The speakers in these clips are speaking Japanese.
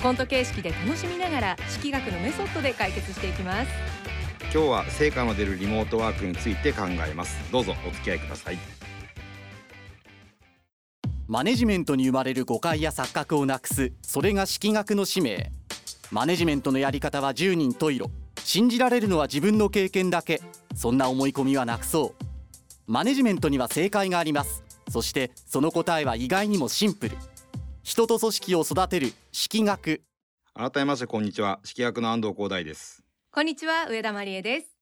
コント形式で楽しみながら式学のメソッドで解決していきます。今日は成果の出るリモートワークについて考えます。どうぞお付き合いください。マネジメントに生まれる誤解や錯覚をなくすそれが式学の使命。マネジメントのやり方は10人十色。信じられるのは自分の経験だけ。そんな思い込みはなくそう。マネジメントには正解があります。そしてその答えは意外にもシンプル人と組織を育てる式学。改めましてこんにちは。式役の安藤光大です。こんにちは上田真理恵です。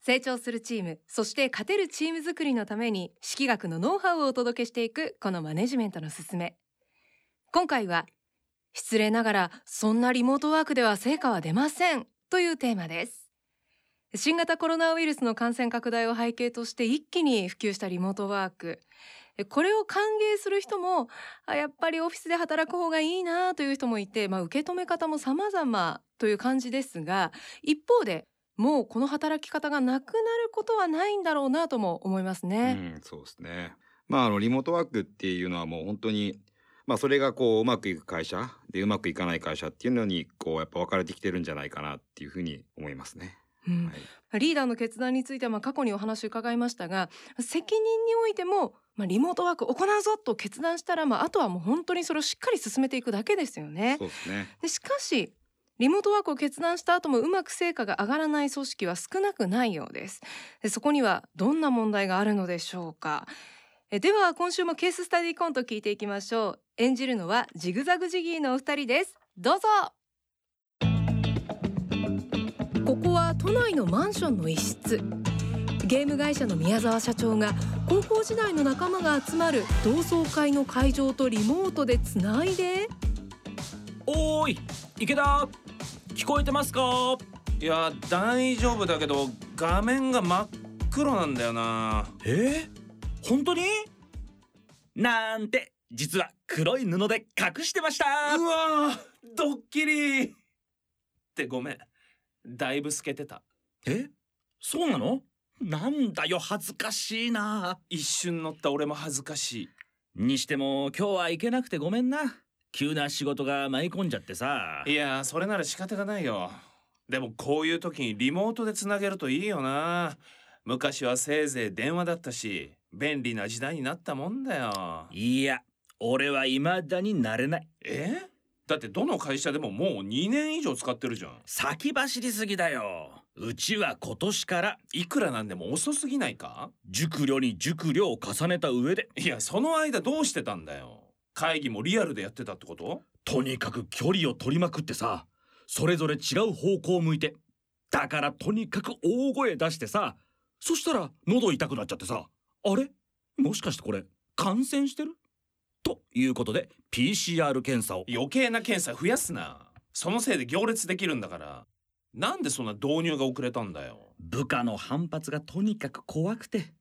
成長するチームそして勝てるチーム作りのために式学のノウハウをお届けしていくこのマネジメントのすすめ。今回は失礼ながらそんなリモートワークでは成果は出ませんというテーマです。新型コロナウイルスの感染拡大を背景として一気に普及したリモートワークこれを歓迎する人もあやっぱりオフィスで働く方がいいなという人もいて、まあ、受け止め方も様々という感じですが一方でもうこの働き方がなくなることはないんだろうなとも思いますね。うん、そうですねまああのリモートワークっていうのはもう本当にまあそれがこううまくいく会社でうまくいかない会社っていうのにこうやっぱ分かれてきてるんじゃないかなっていうふうに思いますね。うん。はい、リーダーの決断についてはまあ過去にお話を伺いましたが責任においてもまあリモートワーク行うぞと決断したらまああとはもう本当にそれをしっかり進めていくだけですよね。そうですね。でしかしリモートワークを決断した後もうまく成果が上がらない組織は少なくないようです。でそこにはどんな問題があるのでしょうか。えでは今週もケーススタディコント聞いていきましょう。演じるのはジグザグジギーのお二人です。どうぞここは都内のマンションの一室。ゲーム会社の宮沢社長が高校時代の仲間が集まる同窓会の会場とリモートでつないで。おーい池田。聞こえてますか？いや大丈夫だけど画面が真っ黒なんだよな。え？ー、本当に？なんて実は黒い布で隠してました。うわドッキリ。ってごめんだいぶ透けてた。え？そうなの？なんだよ恥ずかしいな。一瞬乗った俺も恥ずかしい。にしても今日は行けなくてごめんな。急な仕事が舞い込んじゃってさ。いやそれなら仕方がないよ。でもこういう時にリモートでつなげるといいよな。昔はせいぜい電話だったし便利な時代になったもんだよ。いや俺は未だになれない。え？だってどの会社でももう2年以上使ってるじゃん。先走りすぎだよ。うちは今年からいくらなんでも遅すぎないか？熟慮に熟慮を重ねた上で。いやその間どうしてたんだよ。会議もリアルでやってたってこと？とにかく距離を取りまくってさそれぞれ違う方向を向いてだからとにかく大声出してさそしたら喉痛くなっちゃってさあれ？もしかしてこれ感染してる？ということで PCR 検査を。余計な検査増やすな。そのせいで行列できるんだから。なんでそんな導入が遅れたんだよ。部下の反発がとにかく怖くて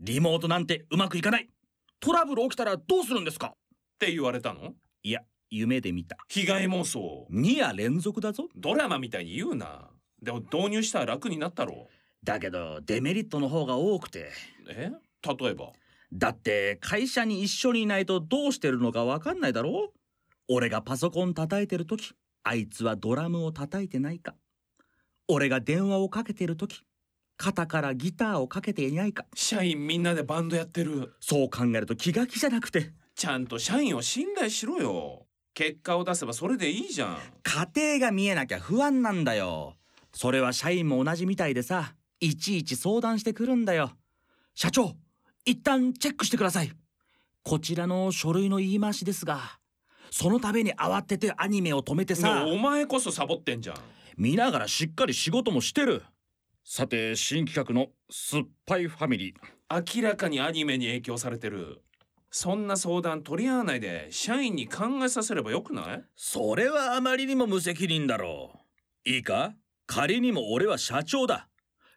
リモートなんてうまくいかない。トラブル起きたらどうするんですか？って言われたの？いや夢で見た。被害妄想。2夜連続だぞ。ドラマみたいに言うな。でも導入したら楽になったろ。だけどデメリットの方が多くて。え？例えば？だって会社に一緒にいないとどうしてるのかわかんないだろ？俺がパソコン叩いてる時あいつはドラムを叩いてないか？俺が電話をかけてる時肩からギターをかけていないか？社員みんなでバンドやってる。そう考えると気が気じゃなくて。ちゃんと社員を信頼しろよ。結果を出せばそれでいいじゃん。家庭が見えなきゃ不安なんだよ。それは社員も同じみたいでさいちいち相談してくるんだよ。社長一旦チェックしてください。こちらの書類の言い回しですがその度に慌ててアニメを止めてさお前こそサボってんじゃん。見ながらしっかり仕事もしてる。さて新企画の酸っぱいファミリー。明らかにアニメに影響されてる。そんな相談取り合わないで社員に考えさせればよくない？それはあまりにも無責任だろう。いいか？仮にも俺は社長だ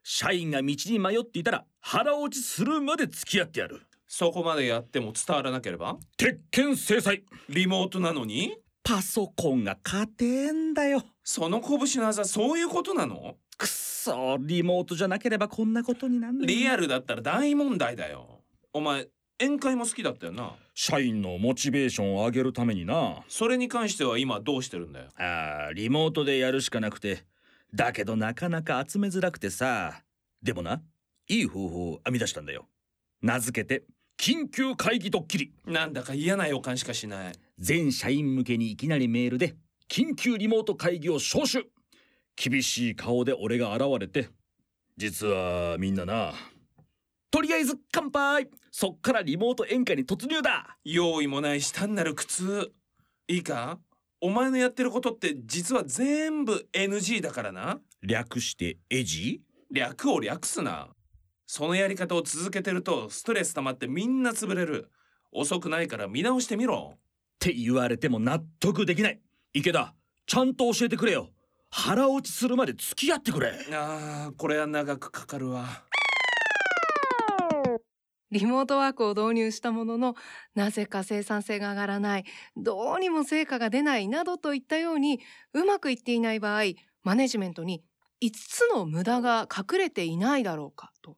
社員が道に迷っていたら腹落ちするまで付き合ってやる。そこまでやっても伝わらなければ？鉄拳制裁。リモートなのに？パソコンが勝てんだよ。その拳の技そういうことなの？くっそリモートじゃなければこんなことになんリアルだったら大問題だよ。お前宴会も好きだったよな？社員のモチベーションを上げるためにな。それに関しては今どうしてるんだよ？あーリモートでやるしかなくてだけどなかなか集めづらくてさ。でもないい方法を編み出したんだよ。名付けて緊急会議ドッキリ。なんだか嫌な予感しかしない。全社員向けにいきなりメールで緊急リモート会議を招集。厳しい顔で俺が現れて実はみんななとりあえず乾杯。そっからリモート宴会に突入だ。用意もないし単なる苦痛。いいか？お前のやってることって実は全部 NG だからな。略してエジ？略を略すな。そのやり方を続けてるとストレス溜まってみんな潰れる。遅くないから見直してみろ。って言われても納得できない。池田ちゃんと教えてくれよ。腹落ちするまで付き合ってくれ。あーこれは長くかかるわリモートワークを導入したもののなぜか生産性が上がらないどうにも成果が出ないなどといったようにうまくいっていない場合マネジメントに5つの無駄が隠れていないだろうかと。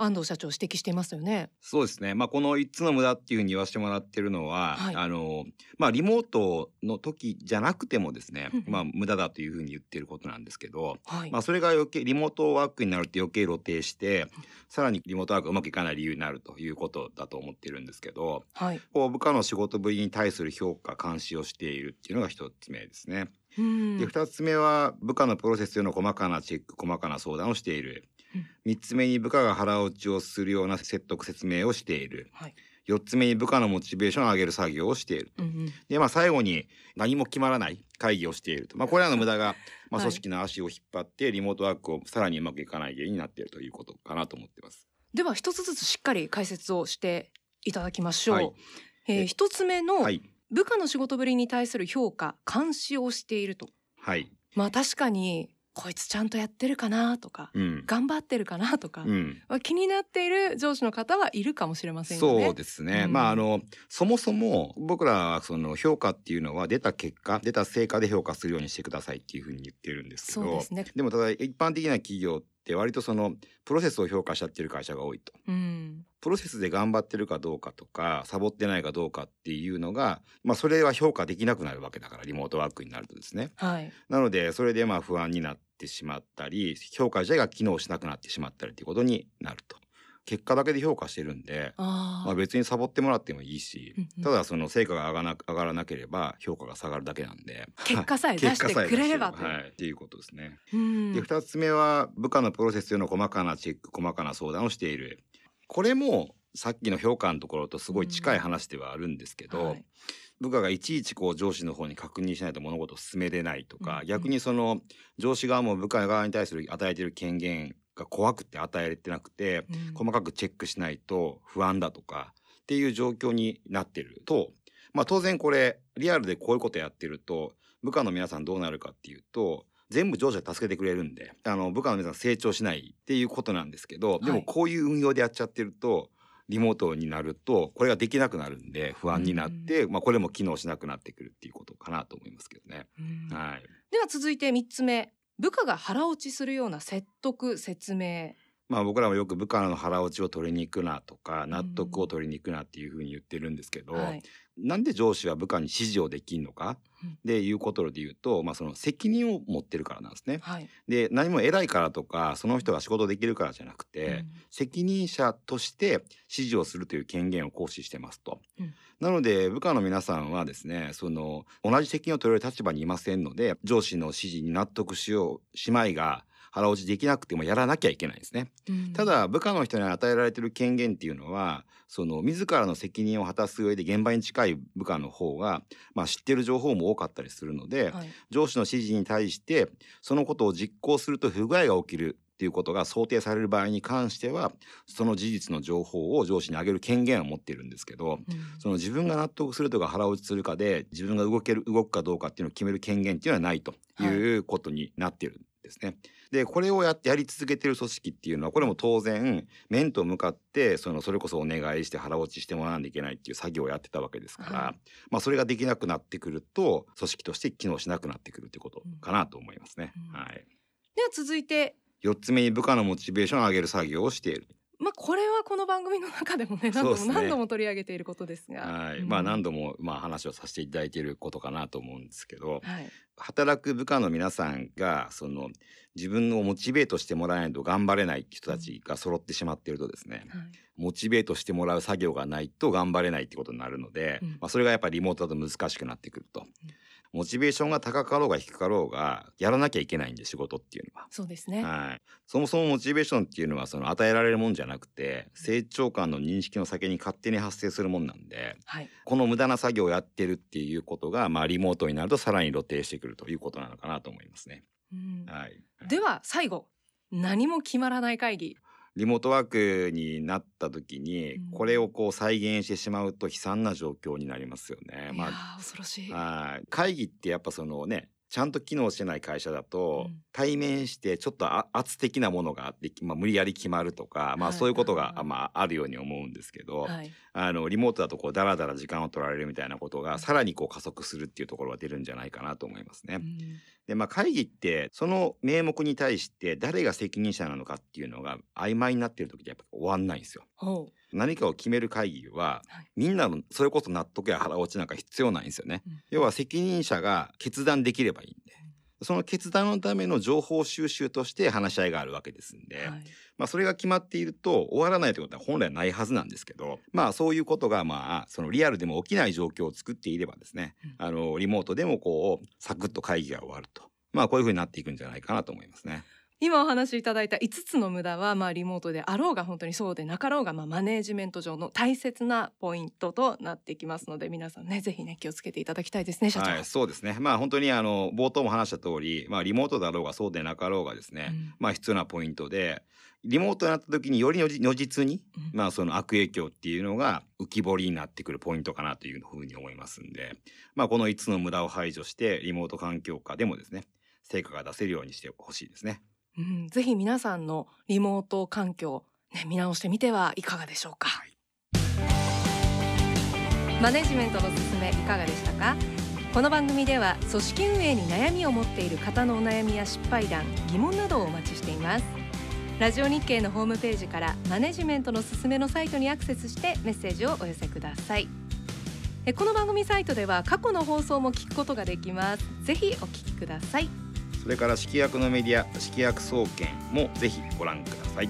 安藤社長指摘していますよね。そうですね。まあこの3つの無駄っていうふうに言わせてもらってるのは、はいあのまあリモートの時じゃなくてもですねまあ無駄だというふうに言ってることなんですけど、はい、まあそれが余計リモートワークになると余計露呈して、さらにリモートワークがうまくいかない理由になるということだと思ってるんですけど、はい、こう部下の仕事ぶりに対する評価監視をしているっていうのが一つ目ですね。うん。で二つ目は部下のプロセスへの細かなチェック細かな相談をしている。うん。三つ目に部下が腹落ちをするような説得説明をしている。はい。四つ目に部下のモチベーションを上げる作業をしている。うんうん。でまあ最後に何も決まらない会議をしていると。まあこれらの無駄がまあはい。組織の足を引っ張ってリモートワークをさらにうまくいかない原因になっているということかなと思ってます。では一つずつしっかり解説をしていただきましょう。はい。ええー一つ目の、はい部下の仕事ぶりに対する評価監視をしているとはい。まあ確かにこいつちゃんとやってるかなとかうん。頑張ってるかなとか、うん。まあ気になっている上司の方はいるかもしれませんよね。そうですね、うんまああのそもそも僕らはその評価っていうのは出た結果出た成果で評価するようにしてくださいっていうふうに言ってるんですけどそうですね。でもただ一般的な企業って割とそのプロセスを評価しちゃってる会社が多いと。うん。プロセスで頑張ってるかどうかとかサボってないかどうかっていうのが、まあ、それは評価できなくなるわけだからリモートワークになるとですね。はい。なのでそれでまあ不安になってしまったり評価自体が機能しなくなってしまったりということになると。結果だけで評価してるんでああ。まあ、別にサボってもらってもいいしうんうん。ただその成果が上がらな上がらなければ評価が下がるだけなんで。結果さえ出してくれれば。はい、っていうことですね。うん。で2つ目は部下のプロセスへの細かなチェック細かな相談をしている。これもさっきの評価のところとすごい近い話ではあるんですけど、はい。部下がいちいちこう上司の方に確認しないと物事を進めれないとか、うん逆にその上司側も部下側に対する与えている権限が怖くて与えれてなくて、うん。細かくチェックしないと不安だとかっていう状況になってると、まあ、当然これリアルでこういうことやってると部下の皆さんどうなるかっていうと全部上司が助けてくれるんであの部下の皆さん成長しないっていうことなんですけどではい。もこういう運用でやっちゃってるとリモートになるとこれができなくなるんで不安になって、まあ、これも機能しなくなってくるっていうことかなと思いますけどね。うん。はい、では続いて三つ目。部下が腹落ちするような説得説明。まあ僕らもよく部下の腹落ちを取りに行くなとか納得を取りに行くなっていうふうに言ってるんですけど、はい。なんで上司は部下に指示をできんのかうんでいうことで言うと、まあ、その責任を持ってるからなんですね。はい。で何も偉いからとかその人が仕事できるからじゃなくて、うん責任者として指示をするという権限を行使してますと。うんなので部下の皆さんはですねその同じ責任を取れる立場にいませんので上司の指示に納得しようしまいが腹落ちできなくてもやらなきゃいけないんですね。うんただ部下の人に与えられている権限っていうのはその自らの責任を果たす上で現場に近い部下の方が、まあ、知ってる情報も多かったりするので、はい。上司の指示に対してそのことを実行すると不具合が起きるっていうことが想定される場合に関してはその事実の情報を上司に上げる権限を持っているんですけどうんその自分が納得するとか腹落ちするかで自分が動ける動くかどうかっていうのを決める権限っていうのはないということになってるんですね。でこれをやってやり続けてる組織っていうのはこれも当然面と向かってそのそれこそお願いして腹落ちしてもらわなきゃいけないっていう作業をやってたわけですから、はいまあそれができなくなってくると組織として機能しなくなってくるってことかなと思いますね。うんはい。では続いて四つ目に部下のモチベーションを上げる作業をしている。まあこれはこの番組の中でもね何度も何度も取り上げていることですが。はい。うん。まあ何度もまあ話をさせていただいていることかなと思うんですけど、はい。働く部下の皆さんがその自分をモチベートしてもらわないと頑張れない人たちが揃ってしまっているとですね、はい。モチベートしてもらう作業がないと頑張れないってことになるので、うん。まあ、それがやっぱりリモートだと難しくなってくると、モチベーションが高かろうが低かろうがやらなきゃいけないんで仕事っていうのは。そうですね。はい、そもそもモチベーションっていうのはその与えられるもんじゃなくて成長感の認識の先に勝手に発生するもんなんではい。この無駄な作業をやってるっていうことが、まあ、リモートになるとさらに露呈してくるということなのかなと思いますね。うん。はい、では最後何も決まらない会議リモートワークになった時にうん。これをこう再現してしまうと悲惨な状況になりますよね。まー恐ろしい。あ、はい。会議ってやっぱそのねちゃんと機能してない会社だと、うん。対面してちょっとあ圧的なものがあって、まあ、無理やり決まるとか、まあ、はいそういうことが、はいまあ、あるように思うんですけど、はい。あのリモートだとこうダラダラ時間を取られるみたいなことがさらにこう加速するっていうところが出るんじゃないかなと思いますね。うんでまあ会議ってその名目に対して誰が責任者なのかっていうのが曖昧になってる時ってやっぱ終わんないんですよ。ほ何かを決める会議は、はいみんなのそれこそ納得や腹落ちなんか必要ないんですよね。うん要は責任者が決断できればいい。その決断のための情報収集として話し合いがあるわけですんで、うはいまあそれが決まっていると終わらないということは本来ないはずなんですけど、まあそういうことがまあそのリアルでも起きない状況を作っていればですね、うんあのリモートでもこうサクッと会議が終わると。まあこういうふうになっていくんじゃないかなと思いますね。今お話しいただいた5つの無駄はまあリモートであろうが本当にそうでなかろうがまあマネージメント上の大切なポイントとなってきますので皆さんねぜひね気をつけていただきたいですね社長。はい、そうですね。まあ本当にあの冒頭も話した通り、まあリモートだろうがそうでなかろうがですね、うんまあ必要なポイントで、リモートになった時により如実に、うんまあその悪影響っていうのが浮き彫りになってくるポイントかなというふうに思いますんで、まあこの5つの無駄を排除してリモート環境下でもですね、成果が出せるようにしてほしいですね。うん、ぜひ皆さんのリモート環境、ね、見直してみてはいかがでしょうか、マネジメントのすすめいかがでしたか？この番組では組織運営に悩みを持っている方のお悩みや失敗談疑問などをお待ちしています。ラジオ日経のホームページからマネジメントのすすめのサイトにアクセスしてメッセージをお寄せください。えこの番組サイトでは過去の放送も聞くことができます。ぜひお聞きくださいそれから式薬のメディア、式薬総研もぜひご覧ください。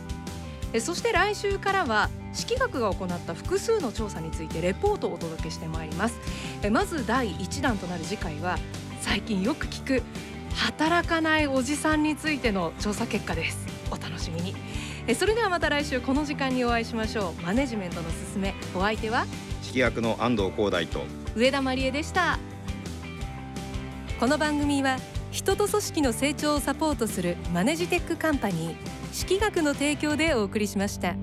えそして来週からは式学が行った複数の調査についてレポートをお届けしてまいります。えまず第1弾となる次回は最近よく聞く働かないおじさんについての調査結果です。お楽しみに。えそれではまた来週この時間にお会いしましょう。マネジメントのすすめ。お相手は？式薬の安藤光大と。上田真理恵でした。この番組は人と組織の成長をサポートするマネジテックカンパニー式学の提供でお送りしました。